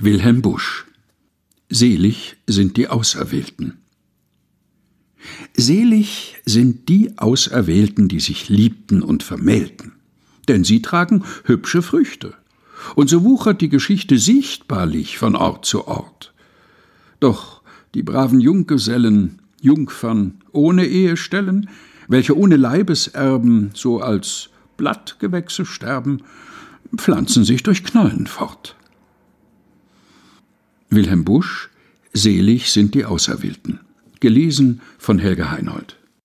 Wilhelm Busch Selig sind die Auserwählten. Selig sind die Auserwählten, die sich liebten und vermählten, denn sie tragen hübsche Früchte, und so wuchert die Geschichte sichtbarlich von Ort zu Ort. Doch die braven Junggesellen, Jungfern ohne Ehestellen, welche ohne Leibeserben so als Blattgewächse sterben, pflanzen sich durch Knollen fort. Wilhelm Busch Selig sind die Auserwählten. Gelesen von Helga Heinold.